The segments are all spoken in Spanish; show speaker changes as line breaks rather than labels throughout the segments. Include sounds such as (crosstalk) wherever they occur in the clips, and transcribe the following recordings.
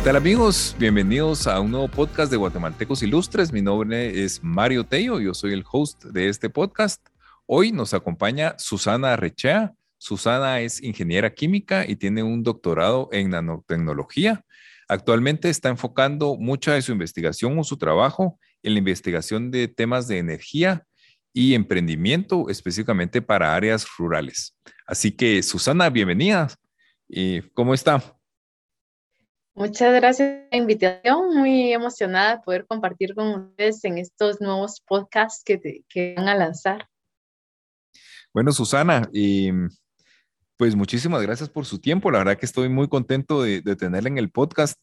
¿Qué tal amigos? Bienvenidos a un nuevo podcast de Guatemaltecos Ilustres. Mi nombre es Mario Tello, yo soy el host de este podcast. Hoy nos acompaña Susana Rechea. Susana es ingeniera química y tiene un doctorado en nanotecnología. Actualmente está enfocando mucha de su investigación o su trabajo en la investigación de temas de energía y emprendimiento, específicamente para áreas rurales. Así que, Susana, bienvenida. ¿Cómo está?
Muchas gracias por la invitación. Muy emocionada de poder compartir con ustedes en estos nuevos podcasts que, que van a lanzar.
Bueno, Susana, y pues muchísimas gracias por su tiempo. La verdad que estoy muy contento de, tenerla en el podcast.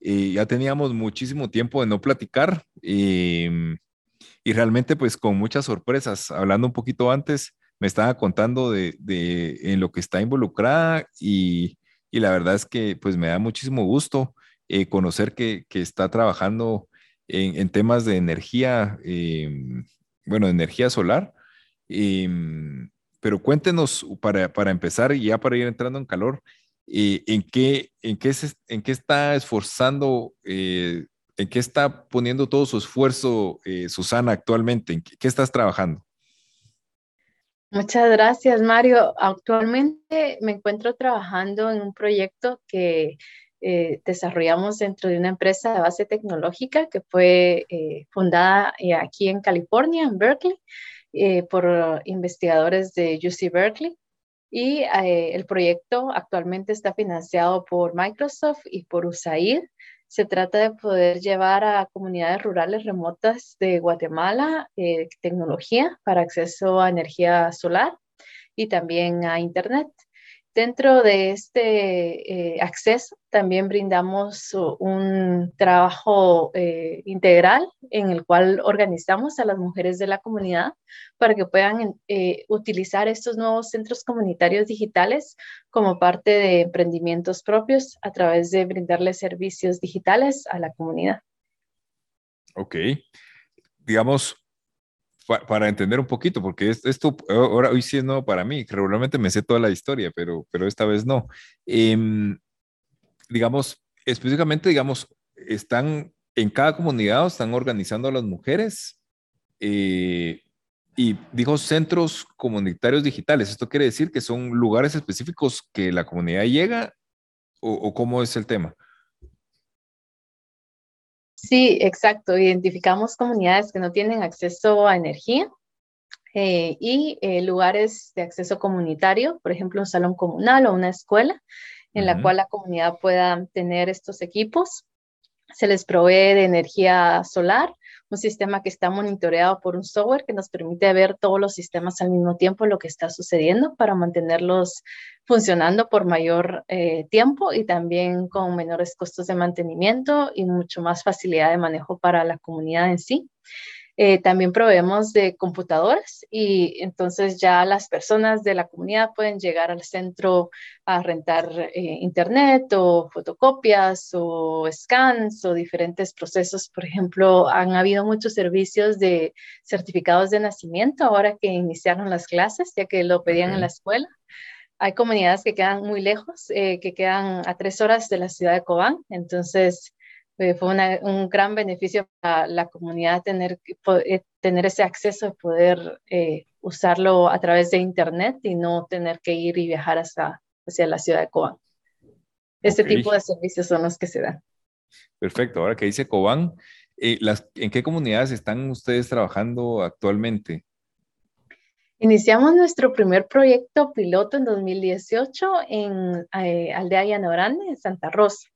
ya teníamos muchísimo tiempo de no platicar y, y, realmente pues con muchas sorpresas. Hablando un poquito antes, me estaba contando de, de en lo que está involucrada y, y la verdad es que pues me da muchísimo gusto eh, conocer que, está trabajando en, temas de energía, em, bueno, energía solar. Em, pero cuéntenos para, para, empezar y ya para ir entrando en calor, eh, ¿en, qué, en, qué ¿en qué está esforzando, eh, en qué está poniendo todo su esfuerzo Susana actualmente? ¿En qué estás trabajando?
Muchas gracias, Mario. Actualmente me encuentro trabajando en un proyecto que eh, desarrollamos dentro de una empresa de base tecnológica que fue eh, fundada eh, aquí en California, en Berkeley, por investigadores de UC Berkeley. Y el proyecto actualmente está financiado por Microsoft y por USAID se trata de poder llevar a comunidades rurales remotas de Guatemala eh, tecnología para acceso a energía solar y también a Internet. Dentro de este eh, acceso también brindamos un trabajo eh, integral en el cual organizamos a las mujeres de la comunidad para que puedan eh, utilizar estos nuevos centros comunitarios digitales como parte de emprendimientos propios a través de brindarles servicios digitales a la comunidad.
Ok. Digamos, para entender un poquito, porque esto ahora hoy sí es nuevo para mí. Regularmente me sé toda la historia, pero, pero esta vez no. Em, digamos, específicamente, digamos, están en cada comunidad, están organizando a las mujeres eh, y dijo centros comunitarios digitales. Esto quiere decir que son lugares específicos que la comunidad llega o cómo es el tema.
Sí, exacto. Identificamos comunidades que no tienen acceso a energía eh, y eh, lugares de acceso comunitario, por ejemplo, un salón comunal o una escuela en la cual la comunidad pueda tener estos equipos. Se les provee de energía solar, un sistema que está monitoreado por un software que nos permite ver todos los sistemas al mismo tiempo, lo que está sucediendo para mantenerlos funcionando por mayor eh, tiempo y también con menores costos de mantenimiento y mucho más facilidad de manejo para la comunidad en sí. Eh, también proveemos de computadoras y entonces ya las personas de la comunidad pueden llegar al centro a rentar eh, internet o fotocopias o scans o diferentes procesos. Por ejemplo, han habido muchos servicios de certificados de nacimiento ahora que iniciaron las clases, ya que lo pedían en la escuela. Hay comunidades que quedan muy lejos, eh, que quedan a tres horas de la ciudad de Cobán, entonces eh, fue un gran beneficio para la comunidad tener, eh, tener ese acceso de poder eh, usarlo a través de Internet y no tener que ir y viajar hasta, hacia la ciudad de Cobán. Este tipo de servicios son los que se dan.
Perfecto. Ahora que dice Cobán, las, ¿en qué comunidades están ustedes trabajando actualmente?
Iniciamos nuestro primer proyecto piloto en 2018 en Aldea Llanorande, en Santa Rosa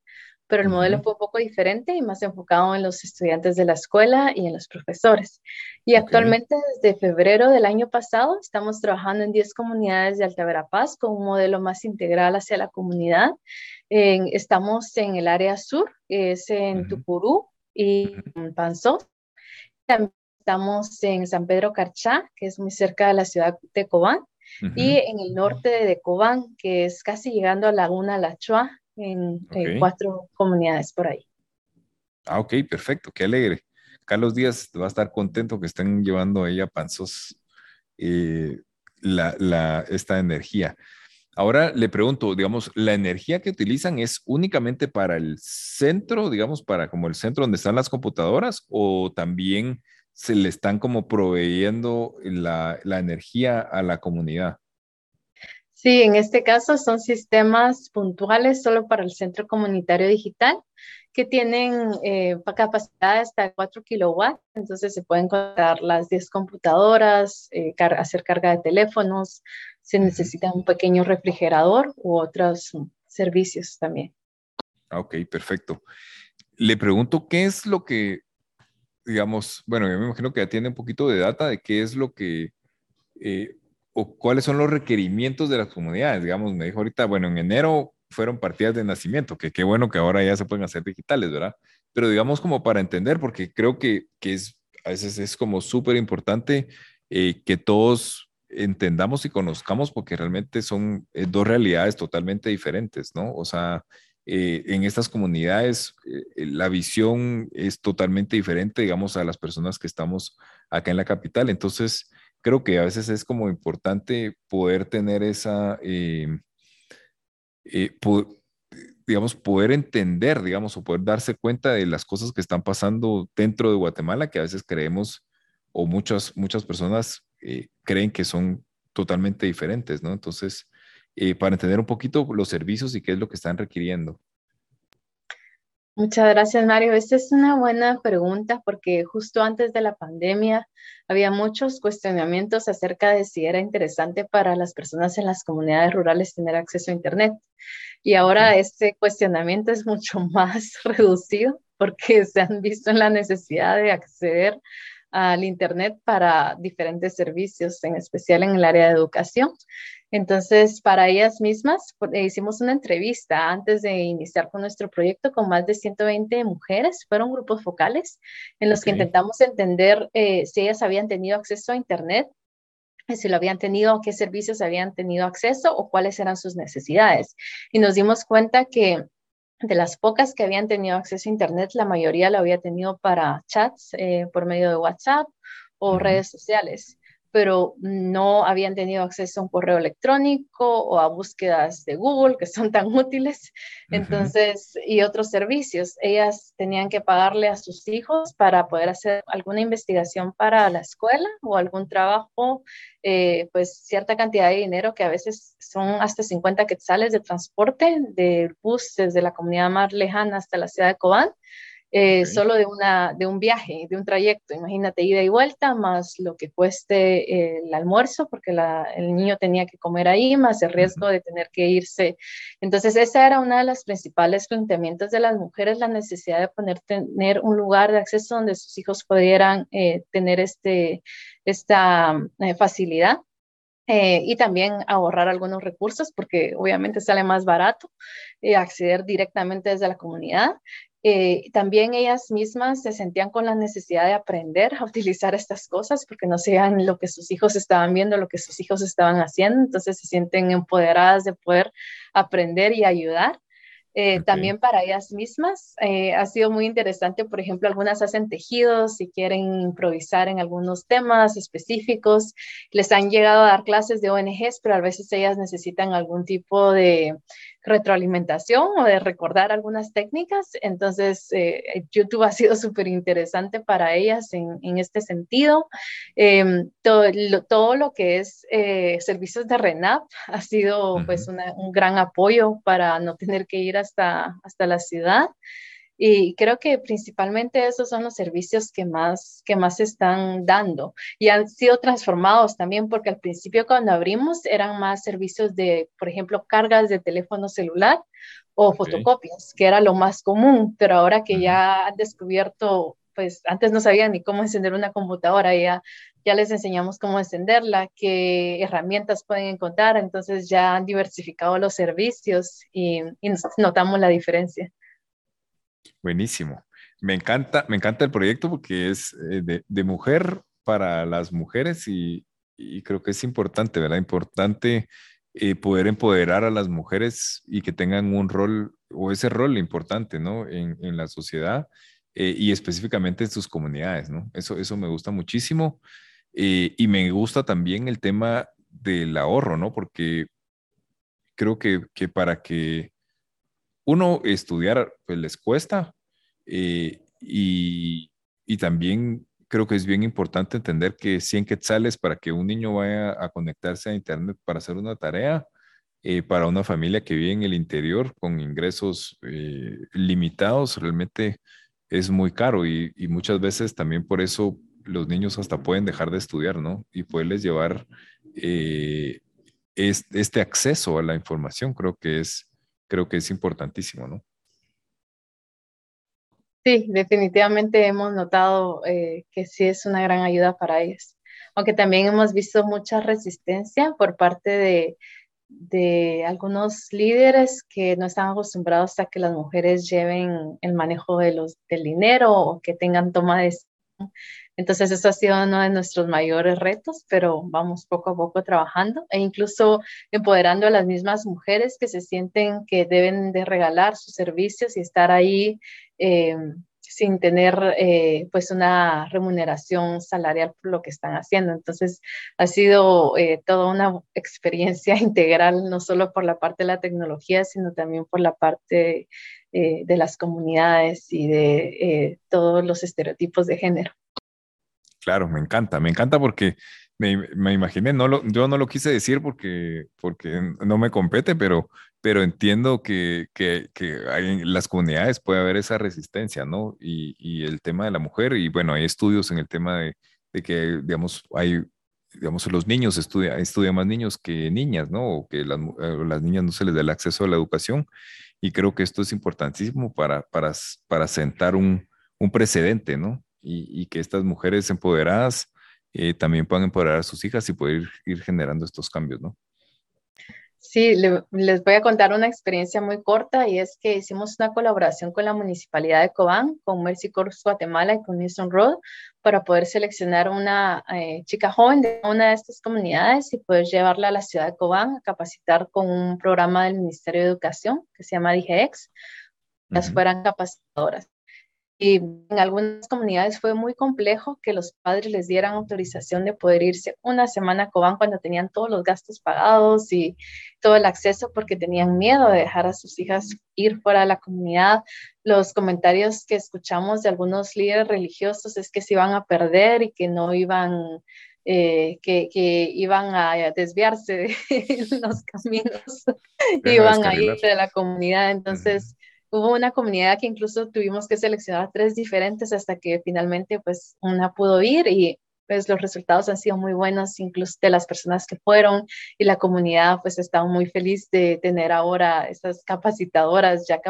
pero el modelo fue un poco diferente y más enfocado en los estudiantes de la escuela y en los profesores. Y actualmente, desde febrero del año pasado, estamos trabajando en 10 comunidades de Alta Verapaz con un modelo más integral hacia la comunidad. estamos en el área sur, que es en Tucurú y en Panzó. También estamos en San Pedro Carchá, que es muy cerca de la ciudad de Cobán. Y en el norte de Cobán, que es casi llegando a Laguna La en, cuatro comunidades por ahí.
Ah, ok, perfecto, qué alegre. Carlos Díaz va a estar contento que estén llevando a ella Panzos eh, la, esta energía. Ahora le pregunto, digamos, ¿la energía que utilizan es únicamente para el centro, digamos, para como el centro donde están las computadoras o también se le están como proveyendo la, la energía a la comunidad?
Sí, en este caso son sistemas puntuales solo para el Centro Comunitario Digital que tienen eh, capacidad hasta 4 kilowatts, entonces se pueden conectar las 10 computadoras, eh, hacer carga de teléfonos, se necesita un pequeño refrigerador u otros servicios también.
Ah, ok, perfecto. Le pregunto qué es lo que, digamos, bueno, yo me imagino que ya tiene un poquito de data de qué es lo que, eh, o cuáles son los requerimientos de las comunidades. Digamos, me dijo ahorita, bueno, en enero fueron partidas de nacimiento, que qué bueno que ahora ya se pueden hacer digitales, ¿verdad? Pero digamos como para entender, porque creo que, que es, a veces es como súper importante eh, que todos entendamos y conozcamos porque realmente son eh, dos realidades totalmente diferentes, ¿no? O sea, eh, en estas comunidades eh, la visión es totalmente diferente, digamos, a las personas que estamos acá en la capital. Entonces, creo que a veces es como importante poder tener esa, digamos, poder entender, digamos, o poder darse cuenta de las cosas que están pasando dentro de Guatemala, que a veces creemos, o muchas, muchas personas eh, creen que son totalmente diferentes, ¿no? Entonces, eh, para entender un poquito los servicios y qué es lo que están requiriendo.
Muchas gracias, Mario. Esta es una buena pregunta porque justo antes de la pandemia había muchos cuestionamientos acerca de si era interesante para las personas en las comunidades rurales tener acceso a Internet. Y ahora este cuestionamiento es mucho (laughs) más reducido porque se han visto en la necesidad de acceder al Internet para diferentes servicios, en especial en el área de educación. Entonces, para ellas mismas, pues, hicimos una entrevista antes de iniciar con nuestro proyecto con más de 120 mujeres. Fueron grupos focales en los que intentamos entender eh, si ellas habían tenido acceso a Internet, si lo habían tenido, qué servicios habían tenido acceso o cuáles eran sus necesidades. Y nos dimos cuenta que de las pocas que habían tenido acceso a Internet, la mayoría lo había tenido para chats eh, por medio de WhatsApp o redes sociales pero no habían tenido acceso a un correo electrónico o a búsquedas de Google que son tan útiles. Entonces, y otros servicios. Ellas tenían que pagarle a sus hijos para poder hacer alguna investigación para la escuela o algún trabajo, eh, pues cierta cantidad de dinero que a veces son hasta 50 quetzales de transporte del bus desde la comunidad más lejana hasta la ciudad de Cobán. Eh, solo de, una, de un viaje, de un trayecto. Imagínate ida y vuelta, más lo que cueste el almuerzo, porque el niño tenía que comer ahí, más el riesgo de tener que irse. Entonces, esa era una de las principales planteamientos de las mujeres, la necesidad de poner, tener un lugar de acceso donde sus hijos pudieran eh, tener este, esta eh, facilidad. y también ahorrar algunos recursos porque obviamente sale más barato acceder directamente desde la comunidad eh, también ellas mismas se sentían con la necesidad de aprender a utilizar estas cosas porque no sabían lo que sus hijos estaban viendo, lo que sus hijos estaban haciendo, entonces se sienten empoderadas de poder aprender y ayudar. Eh, también para ellas mismas eh, ha sido muy interesante, por ejemplo, algunas hacen tejidos y quieren improvisar en algunos temas específicos, les han llegado a dar clases de ONGs, pero a veces ellas necesitan algún tipo de retroalimentación o de recordar algunas técnicas. Entonces, eh, YouTube ha sido (laughs) súper interesante para ellas en, en este sentido. Em, todo, lo, todo, lo, que es eh, servicios de RENAP ha sido pues un gran apoyo para no tener que ir hasta, hasta la ciudad. Y creo que principalmente esos son los servicios que más, que más se están dando y han sido transformados también porque al principio cuando abrimos eran más servicios de, por ejemplo, cargas de teléfono celular o fotocopias, que era lo más común, pero ahora que ya han descubierto, pues antes no sabían ni cómo encender una computadora, ya, ya les enseñamos cómo encenderla, qué herramientas pueden encontrar, entonces ya han diversificado los servicios y, y notamos la diferencia.
Buenísimo. Me encanta, me encanta el proyecto porque es eh, de, mujer para las mujeres y, creo que es importante, ¿verdad? Importante eh, poder empoderar a las mujeres y que tengan un rol o ese rol importante, ¿no? En, la sociedad eh, y específicamente en sus comunidades, ¿no? Eso, eso me gusta muchísimo. y me gusta también el tema del ahorro, ¿no? Porque creo que, que para que uno estudiar, pues les cuesta eh, y, y, también creo que es bien importante entender que 100 quetzales para que un niño vaya a conectarse a Internet para hacer una tarea, eh, para una familia que vive en el interior con ingresos eh, limitados, realmente es muy caro y, y, muchas veces también por eso los niños hasta pueden dejar de estudiar, ¿no? Y poderles llevar este acceso a la información, creo que es creo que es importantísimo, ¿no?
Sí, definitivamente hemos notado eh, que sí es una gran ayuda para ellos. Aunque también hemos visto mucha resistencia por parte de, de algunos líderes que no están acostumbrados a que las mujeres lleven el manejo de los, del dinero o que tengan toma de entonces, eso ha sido uno de nuestros mayores retos, pero vamos poco a poco trabajando e incluso empoderando a las mismas mujeres que se sienten que deben de regalar sus servicios y estar ahí eh, sin tener eh, pues una remuneración salarial por lo que están haciendo. Entonces, ha sido eh, toda una experiencia (laughs) integral, no solo por la parte de la tecnología, sino también por la parte de las comunidades y de todos los estereotipos de género.
Claro, me encanta, me encanta porque me, me imaginé, no lo, yo no lo quise decir porque, porque no me compete, pero, pero entiendo que, que, que en las comunidades puede haber esa resistencia, ¿no? Y, y, el tema de la mujer, y bueno, hay estudios en el tema de, de que, digamos, hay, digamos, los niños estudian, estudian más niños que niñas, ¿no? O que las, eh, las niñas no se les da el acceso a la educación, y creo que esto es importantísimo para, para, para sentar un, un precedente, ¿no? Y, que estas mujeres empoderadas eh, también puedan empoderar a sus hijas y poder ir, generando estos cambios, ¿no?
Sí, les voy a contar una experiencia muy corta y es que hicimos una colaboración con la Municipalidad de Cobán, con Mercy Corps Guatemala y con Newson Road para poder seleccionar una eh, chica joven de una de estas comunidades y poder llevarla a la ciudad de Cobán a capacitar con un programa del Ministerio de Educación que se llama DIGEX, las fueran capacitadoras. Y en algunas comunidades fue muy complejo que los padres les dieran autorización de poder irse una semana a Cobán cuando tenían todos los gastos pagados y todo el acceso porque tenían miedo de dejar a sus hijas ir fuera de la comunidad. Los comentarios que escuchamos de algunos líderes religiosos es que se iban a perder y que no iban eh, que, que, iban a desviarse de (laughs) los caminos, (laughs) iban a ir de la comunidad. Entonces, hubo una comunidad que incluso tuvimos que seleccionar tres diferentes hasta que finalmente pues una pudo ir y pues los resultados han sido muy buenos, incluso de las personas que fueron y la comunidad pues está muy feliz de tener ahora estas capacitadoras ya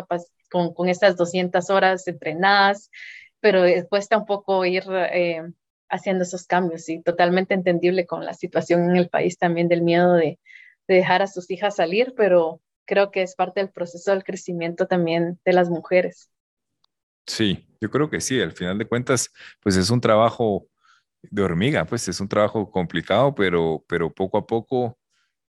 con, con estas 200 horas entrenadas, pero cuesta un poco ir eh, haciendo esos cambios y totalmente entendible con la situación en el país también del miedo de, de dejar a sus hijas salir, pero creo que es parte del proceso del crecimiento también de las mujeres.
Sí, yo creo que sí, al final de cuentas, pues es un trabajo de hormiga, pues es un trabajo complicado, pero, pero poco a poco,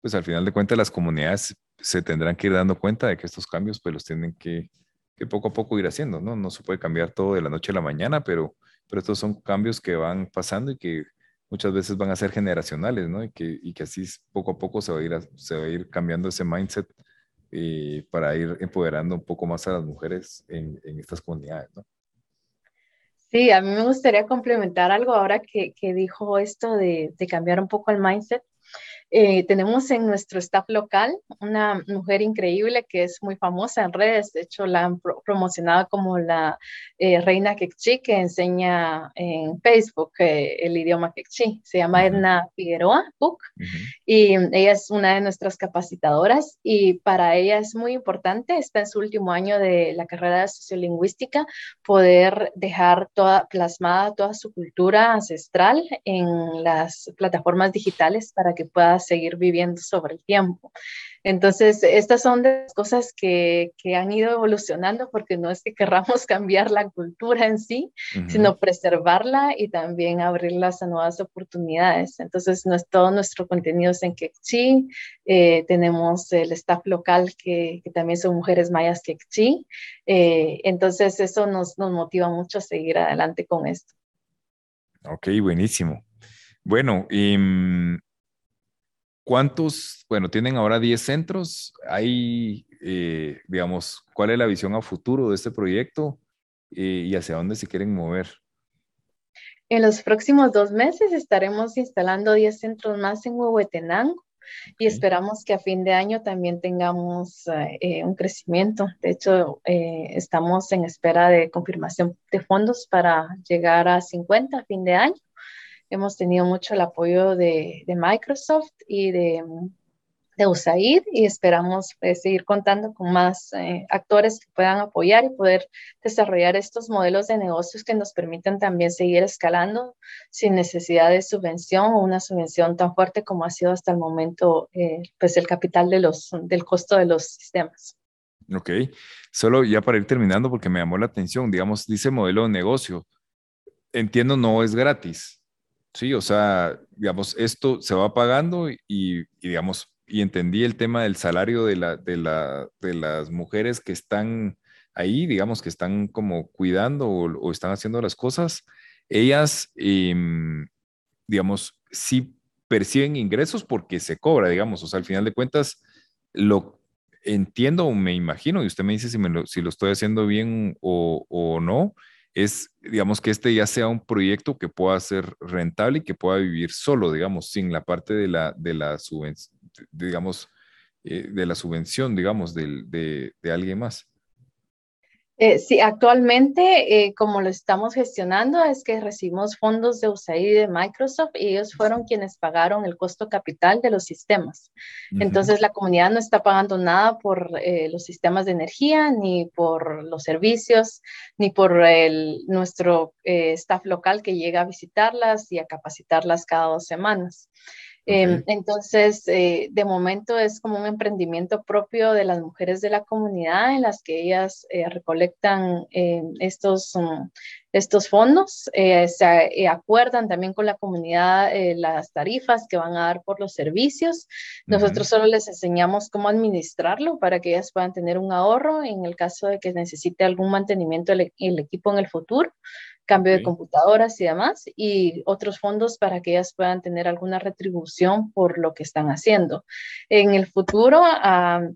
pues al final de cuentas las comunidades se tendrán que ir dando cuenta de que estos cambios pues los tienen que, que poco a poco ir haciendo, ¿no? No se puede cambiar todo de la noche a la mañana, pero, pero estos son cambios que van pasando y que muchas veces van a ser generacionales, ¿no? Y que, y que así poco a poco se va, a ir, se va a ir cambiando ese mindset eh, para ir empoderando un poco más a las mujeres en, en estas comunidades, ¿no?
Sí, a mí me gustaría complementar algo ahora que, que dijo esto de, de, cambiar un poco el mindset. Eh, tenemos en nuestro staff local una mujer increíble que es muy famosa en redes, de hecho la han promocionado como la eh, reina quechí que enseña en Facebook eh, el idioma quechí. Se llama Edna Figueroa Cook y ella es una de nuestras capacitadoras y para ella es muy importante, está en su último año de la carrera de sociolingüística, poder dejar toda plasmada toda su cultura ancestral en las plataformas digitales para que pueda seguir viviendo sobre el tiempo. Entonces, estas son las cosas que, que, han ido evolucionando porque no es que querramos (laughs) cambiar la cultura en sí, sino preservarla y también abrirlas a nuevas oportunidades. Entonces, no es, todo nuestro contenido es en Quechí, eh, tenemos el staff local que, que, también son mujeres mayas Quechí, eh, entonces eso nos, nos motiva mucho a seguir adelante con esto.
Ok, buenísimo. Bueno, y mm, ¿Cuántos, bueno, tienen ahora 10 centros? Hay, eh, digamos, ¿cuál es la visión a futuro de este proyecto eh, y hacia dónde se quieren mover?
En los próximos dos meses estaremos instalando 10 centros más en Huehuetenango y esperamos que a fin de año también tengamos eh, un crecimiento. De hecho, estamos en espera de confirmación de fondos para llegar a 50 a fin de año hemos tenido mucho el apoyo de, Microsoft y de, de, USAID y esperamos pues, seguir contando con más eh, actores que puedan apoyar y poder desarrollar estos modelos de negocios que nos permitan también seguir escalando sin necesidad de subvención o una subvención tan fuerte como ha sido hasta el momento eh, pues el capital de los, del costo de los sistemas.
Ok, solo ya para ir terminando porque me llamó la atención, digamos, dice modelo de negocio. Entiendo, no es gratis. Sí, o sea, digamos, esto se va pagando y, digamos, y entendí el tema del salario de, la, de, la, de las mujeres que están ahí, digamos, que están como cuidando o, están haciendo las cosas, ellas, em, digamos, sí perciben ingresos porque se cobra, digamos, o sea, al final de cuentas, lo entiendo o me imagino, y usted me dice si, lo, si lo estoy haciendo bien o, o no, es, digamos, que este ya sea un proyecto que pueda ser rentable y que pueda vivir solo, digamos, sin la parte de la, de la subvención, digamos, eh, de la subvención, digamos, de, de alguien más.
Eh, sí, actualmente, eh, como lo estamos gestionando, es que recibimos fondos de USAID y de Microsoft y ellos fueron quienes pagaron el costo capital de los sistemas. Entonces, la comunidad no está pagando nada por eh, los sistemas de energía, ni por los servicios, ni por el, nuestro staff local que llega a visitarlas y a capacitarlas cada dos semanas. Em, entonces, eh, de momento es como un emprendimiento propio de las mujeres de la comunidad en las que ellas eh, recolectan eh, estos, mm, estos fondos, se acuerdan también con la comunidad las tarifas que van a dar por los servicios. Nosotros solo les enseñamos cómo administrarlo para que ellas puedan tener un ahorro en el caso de que necesite algún mantenimiento del equipo en el futuro cambio de computadoras y demás, y otros fondos para que ellas puedan tener alguna retribución por lo que están haciendo. En el futuro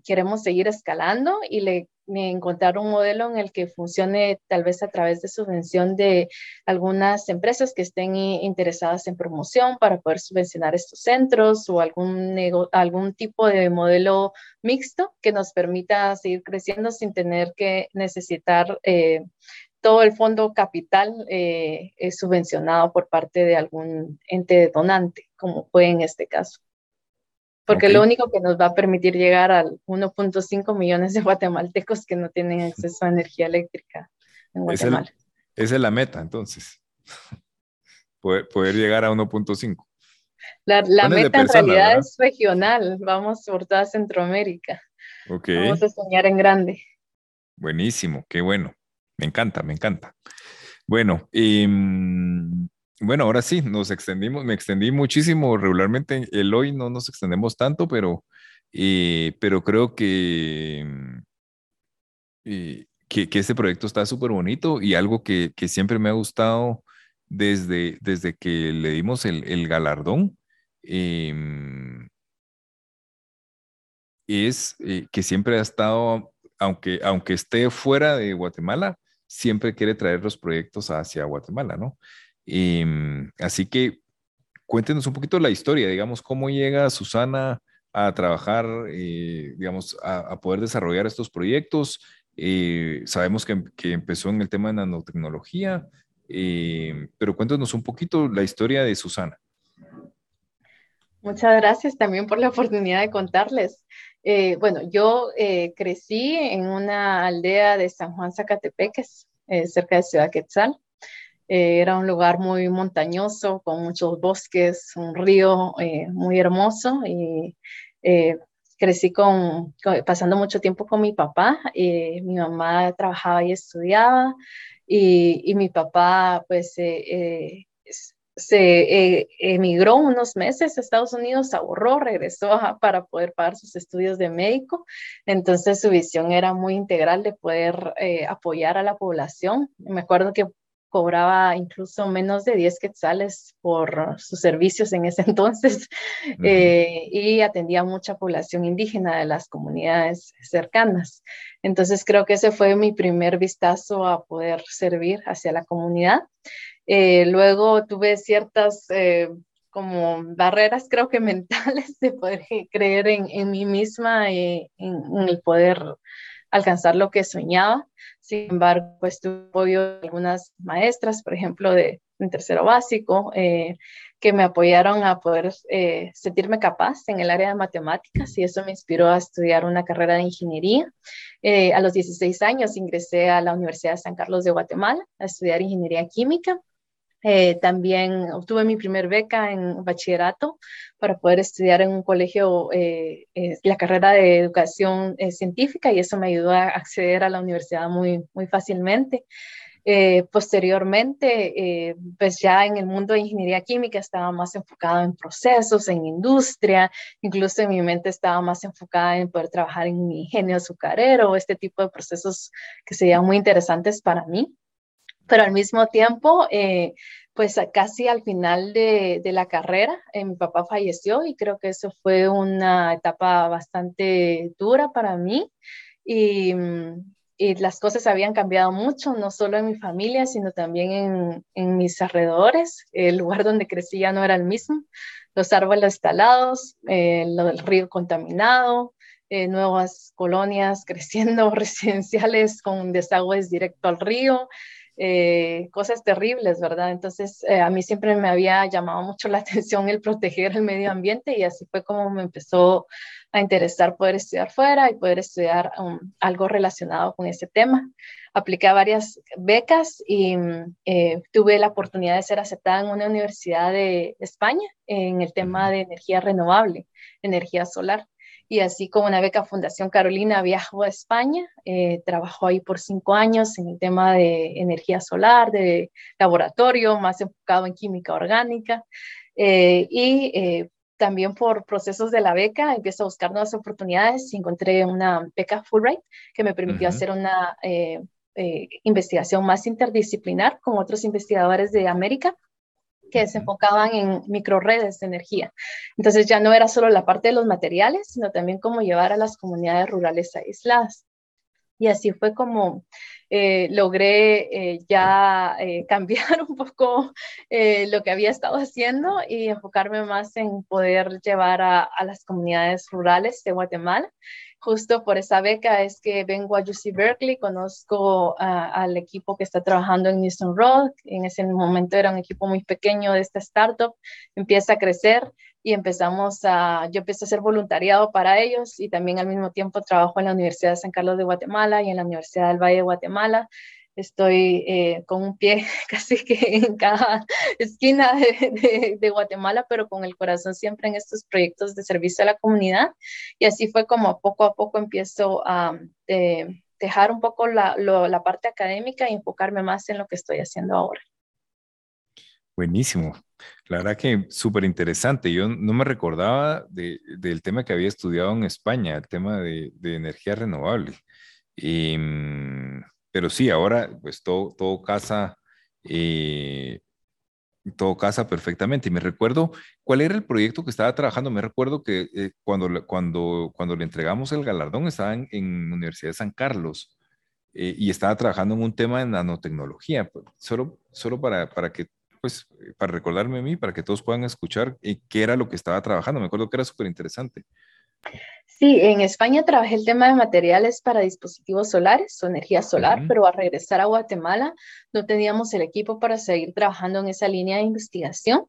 queremos seguir escalando y le encontrar un modelo en el que funcione tal vez a través de subvención de algunas empresas que estén interesadas en promoción para poder subvencionar estos centros o algún, algún tipo de modelo mixto que nos permita seguir creciendo sin tener que necesitar eh, todo el fondo capital eh, es subvencionado por parte de algún ente donante, como fue en este caso. Porque lo único que nos va a permitir llegar al 1.5 millones de guatemaltecos que no tienen (laughs) acceso a energía eléctrica en Guatemala.
esa es la meta, entonces. (laughs) poder, llegar a 1.5.
La, la meta en realidad es regional. Vamos por toda Centroamérica. Vamos a soñar en grande.
Buenísimo, qué bueno. Me encanta, me encanta. Bueno, em, bueno, ahora sí, nos extendimos, me extendí muchísimo. Regularmente el hoy no nos extendemos tanto, pero, eh, pero creo que, eh, que, que, este proyecto está súper bonito y algo que, siempre me ha gustado desde, desde que le dimos el, el galardón. Em, es eh, que siempre ha estado, aunque, aunque esté fuera de Guatemala, siempre quiere traer los proyectos hacia Guatemala, ¿no? Em, así que cuéntenos un poquito la historia, digamos, cómo llega Susana a trabajar, eh, digamos, a, poder desarrollar estos proyectos. Eh, sabemos que, empezó en el tema de nanotecnología, em, pero cuéntenos un poquito la historia de Susana.
Muchas gracias también por la oportunidad de contarles. Eh, bueno, yo eh, crecí en una aldea de San Juan Zacatepeques, eh, cerca de Ciudad Quetzal. era un lugar muy montañoso, con muchos bosques, un río muy hermoso y crecí con, pasando mucho tiempo con mi papá. mi mamá trabajaba y estudiaba y mi papá pues se eh, emigró unos meses a Estados Unidos, ahorró, regresó para poder pagar sus estudios de médico. Entonces su visión era muy integral de poder eh, apoyar a la población. Me acuerdo que cobraba incluso menos de 10 quetzales por sus servicios en ese (laughs) entonces eh, y atendía mucha población indígena de las comunidades cercanas. Entonces creo que ese fue mi primer vistazo a poder servir hacia la comunidad. Eh, luego tuve ciertas eh, como barreras, creo que (laughs) mentales, de poder creer en, en mí misma y en, en el poder alcanzar lo que soñaba. Sin embargo, pues tuve apoyo de algunas maestras, por ejemplo, de, tercero básico, eh, que me apoyaron a poder eh, sentirme capaz en el área de matemáticas y eso me inspiró a estudiar una carrera de ingeniería. Eh, a los 16 años ingresé a la Universidad de San Carlos de Guatemala a estudiar ingeniería química eh, también obtuve mi primer beca en bachillerato para poder estudiar en un colegio eh, eh, la carrera de educación científica y eso me ayudó a acceder a la universidad muy, muy fácilmente. posteriormente, pues ya en el mundo de ingeniería química estaba más enfocado en procesos, en industria, incluso en mi mente estaba más enfocada en poder trabajar en ingenio azucarero, este tipo de procesos que serían muy interesantes para mí pero al mismo tiempo, eh, pues casi al final de, la carrera, eh, mi papá falleció y creo que eso fue una etapa bastante dura para mí y, las cosas habían cambiado mucho, no solo en mi familia, sino también en, mis alrededores. El lugar donde crecí ya no era el mismo, los árboles talados, eh, el río contaminado, nuevas colonias (laughs) creciendo, residenciales con desagües directo al río. Eh, cosas terribles, ¿verdad? Entonces, eh, a mí siempre me había llamado mucho la (laughs) atención el proteger el medio ambiente y así fue como me empezó a interesar poder estudiar fuera y poder estudiar um, algo relacionado con ese tema. Apliqué a varias becas y eh, tuve la oportunidad de ser aceptada en una universidad de España en el tema de energía renovable, energía solar y así como una beca Fundación Carolina viajó a España, eh, trabajó ahí por cinco años en el tema de energía solar, de laboratorio, más enfocado en química orgánica. Eh, y eh, también por procesos de la beca empiezo a buscar nuevas oportunidades y encontré una beca Fulbright que me permitió hacer una investigación más interdisciplinar con otros investigadores de América que se enfocaban en microredes de energía. Entonces ya no era solo la parte de los materiales, sino también cómo llevar a las comunidades rurales aisladas. Y así fue como eh, logré eh, ya eh, (laughs) cambiar un poco lo que había estado haciendo y enfocarme más en poder llevar a, a las comunidades rurales de Guatemala justo por esa beca es que vengo a UC Berkeley, conozco al equipo que está trabajando en Newton Road, en ese momento era un equipo muy pequeño de esta startup, empieza a crecer y empezamos a, yo empecé a hacer voluntariado para ellos y también al mismo tiempo trabajo en la Universidad de San Carlos de Guatemala y en la Universidad del Valle de Guatemala estoy eh, con un pie (laughs) casi que en cada esquina de, Guatemala, pero con el corazón siempre en estos proyectos de servicio a la comunidad. Y así fue como poco a poco empiezo a eh, dejar un poco la, la, parte académica y enfocarme más en lo que estoy haciendo ahora.
Buenísimo. La verdad que súper interesante. Yo no me recordaba de, del tema que había estudiado en España, el tema de, de energía renovable. Y, mm, pero sí, ahora pues todo, todo casa, eh, todo casa perfectamente. Y me recuerdo, ¿cuál era el proyecto que estaba trabajando? Me recuerdo que eh, cuando, cuando, cuando le entregamos el galardón estaba en, en Universidad de San Carlos eh, y estaba trabajando en un tema de nanotecnología, solo, solo para, para que pues para recordarme a mí, para que todos puedan escuchar qué era lo que estaba trabajando. Me acuerdo que era súper interesante.
Sí, en España trabajé el tema de materiales para dispositivos solares o energía solar, pero al regresar a Guatemala no teníamos el equipo para seguir trabajando en esa línea de investigación.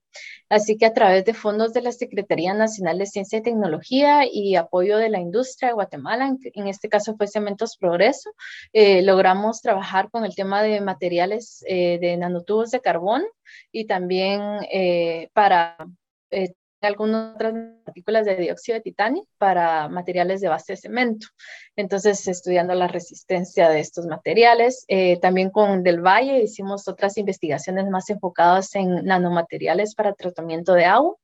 Así que a través de fondos de la Secretaría Nacional de Ciencia y Tecnología y apoyo de la industria de Guatemala, en, este caso fue Cementos Progreso, eh, logramos trabajar con el tema de materiales eh, de nanotubos de carbón y también eh, para algunas otras partículas de dióxido de titanio para materiales de base de cemento. Entonces, estudiando la resistencia de estos materiales, eh, también con Del Valle hicimos otras investigaciones más enfocadas en nanomateriales para tratamiento de agua.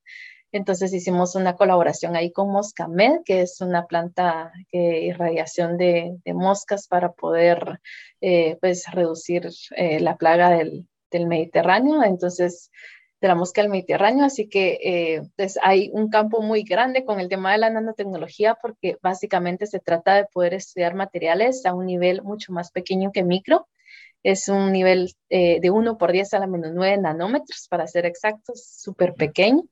Entonces hicimos una colaboración ahí con Moscamed, que es una planta de irradiación de, moscas para poder eh, pues, reducir eh, la plaga del, del Mediterráneo, entonces de la mosca del Mediterráneo, así que eh, pues hay un campo muy grande con el tema de la nanotecnología porque básicamente se trata de poder estudiar materiales a un nivel mucho más pequeño que micro es un nivel eh, de 1 por 10 a la menos 9 nanómetros, para ser exactos, súper pequeño.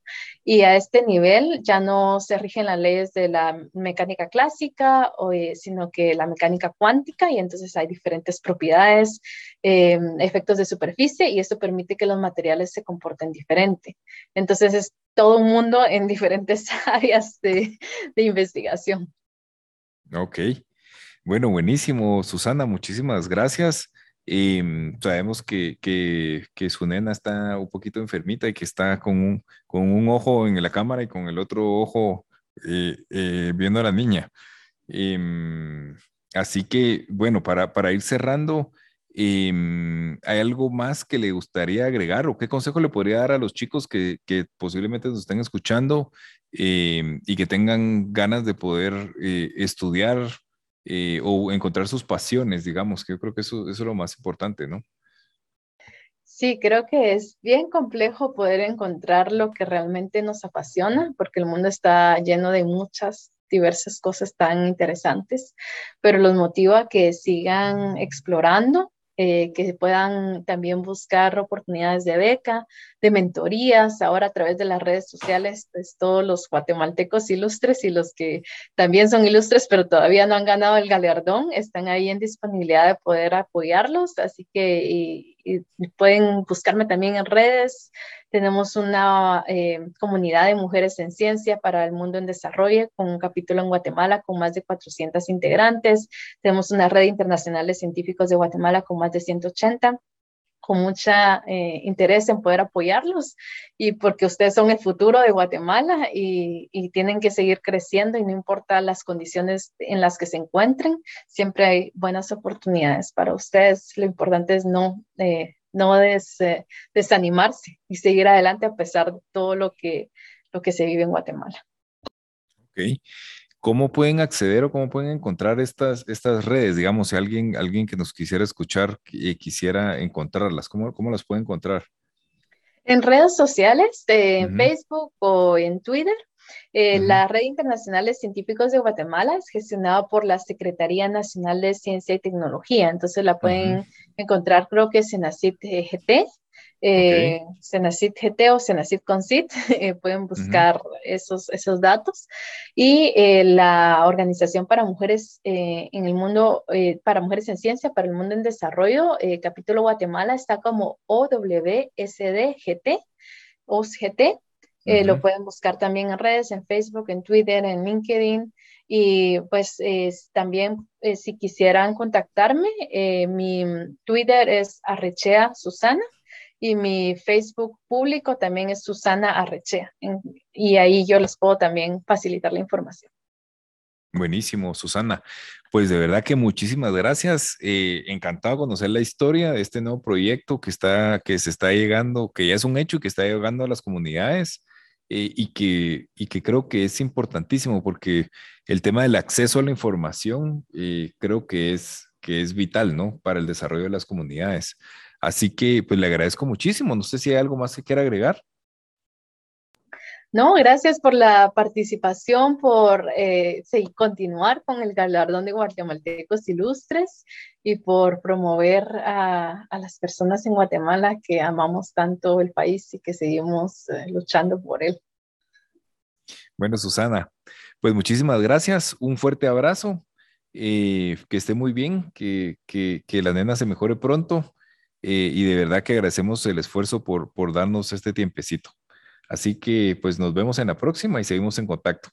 Y a este nivel ya no se rigen las leyes de la mecánica clásica, o, eh, sino que la mecánica cuántica, y entonces hay diferentes propiedades, em, efectos de superficie, y esto permite que los materiales se comporten diferente. Entonces es todo un mundo en diferentes (laughs) áreas de, de investigación.
Ok. Bueno, buenísimo, Susana, muchísimas gracias. Mm, sabemos que, que, que, su nena está un poquito enfermita y que está con un, con un ojo en la cámara y con el otro ojo eh, eh, viendo a la niña. Mm, así que, bueno, para, para ir cerrando, mm, ¿hay algo más que le gustaría agregar o qué consejo le podría dar a los chicos que, que posiblemente nos estén escuchando y que tengan ganas de poder eh, estudiar eh, o encontrar sus pasiones, digamos, que yo creo que eso, eso es lo más importante, ¿no?
Sí, creo que es bien complejo poder encontrar lo que realmente nos apasiona, porque el mundo está lleno de muchas diversas cosas tan interesantes, pero los motiva a que sigan explorando eh, que puedan también buscar oportunidades de beca, de mentorías. Ahora a través de las redes sociales, pues todos los guatemaltecos ilustres y los que también son ilustres, pero todavía no han ganado el galardón, están ahí en disponibilidad de poder apoyarlos. Así que pueden buscarme también en redes. Tenemos una eh, comunidad de mujeres en ciencia para el mundo en desarrollo con un capítulo en Guatemala con más de 400 integrantes. Tenemos una red internacional de científicos de Guatemala con más de 180 con mucho eh, interés en poder apoyarlos y porque ustedes son el futuro de Guatemala y, tienen que seguir creciendo y no importa las condiciones en las que se encuentren, siempre hay buenas oportunidades para ustedes. Lo importante es no eh, no des, eh, desanimarse y seguir adelante a pesar de todo lo que, lo que se vive en Guatemala.
Ok. ¿Cómo pueden acceder o cómo pueden encontrar estas, estas redes? Digamos, si alguien, alguien que nos quisiera escuchar y quisiera encontrarlas, ¿cómo, cómo las puede encontrar?
En redes sociales, en Facebook o en Twitter, eh, la Red Internacional de Científicos de Guatemala es gestionada por la Secretaría Nacional de Ciencia y Tecnología, entonces la pueden encontrar, creo que es en GT, eh, GT o Senacit Concit, (laughs) eh, pueden buscar esos, esos datos. Y eh, la Organización para Mujeres en el Mundo, para Mujeres en Ciencia, para el Mundo en Desarrollo, capítulo Guatemala, está como OWSDGT, OSGT, eh, lo pueden buscar también en redes, en Facebook, en Twitter, en LinkedIn. Y pues también eh, si quisieran contactarme, eh, mi Twitter es Arrechea Susana y mi Facebook público también es Susana Arrechea. y ahí yo les puedo también facilitar la información.
Buenísimo, Susana. Pues de verdad que muchísimas gracias. encantado de conocer la historia de este nuevo proyecto que está, que se está llegando, que ya es un hecho que está llegando a las comunidades. Eh, y, que, y que creo que es importantísimo porque el tema del acceso a la información eh, creo que es, que es vital, ¿no? Para el desarrollo de las comunidades. Así que pues le agradezco muchísimo. No sé si hay algo más que quiera agregar.
No, gracias por la participación, por eh, continuar con el galardón de guatemaltecos ilustres y por promover a, las personas en Guatemala que amamos tanto el país y que seguimos eh, luchando por él.
Bueno, Susana, pues muchísimas gracias, un fuerte abrazo, eh, que esté muy bien, que, que, que, la nena se mejore pronto eh, y de verdad que agradecemos el esfuerzo por, por darnos este tiempecito. Así que pues nos vemos en la próxima y seguimos en contacto.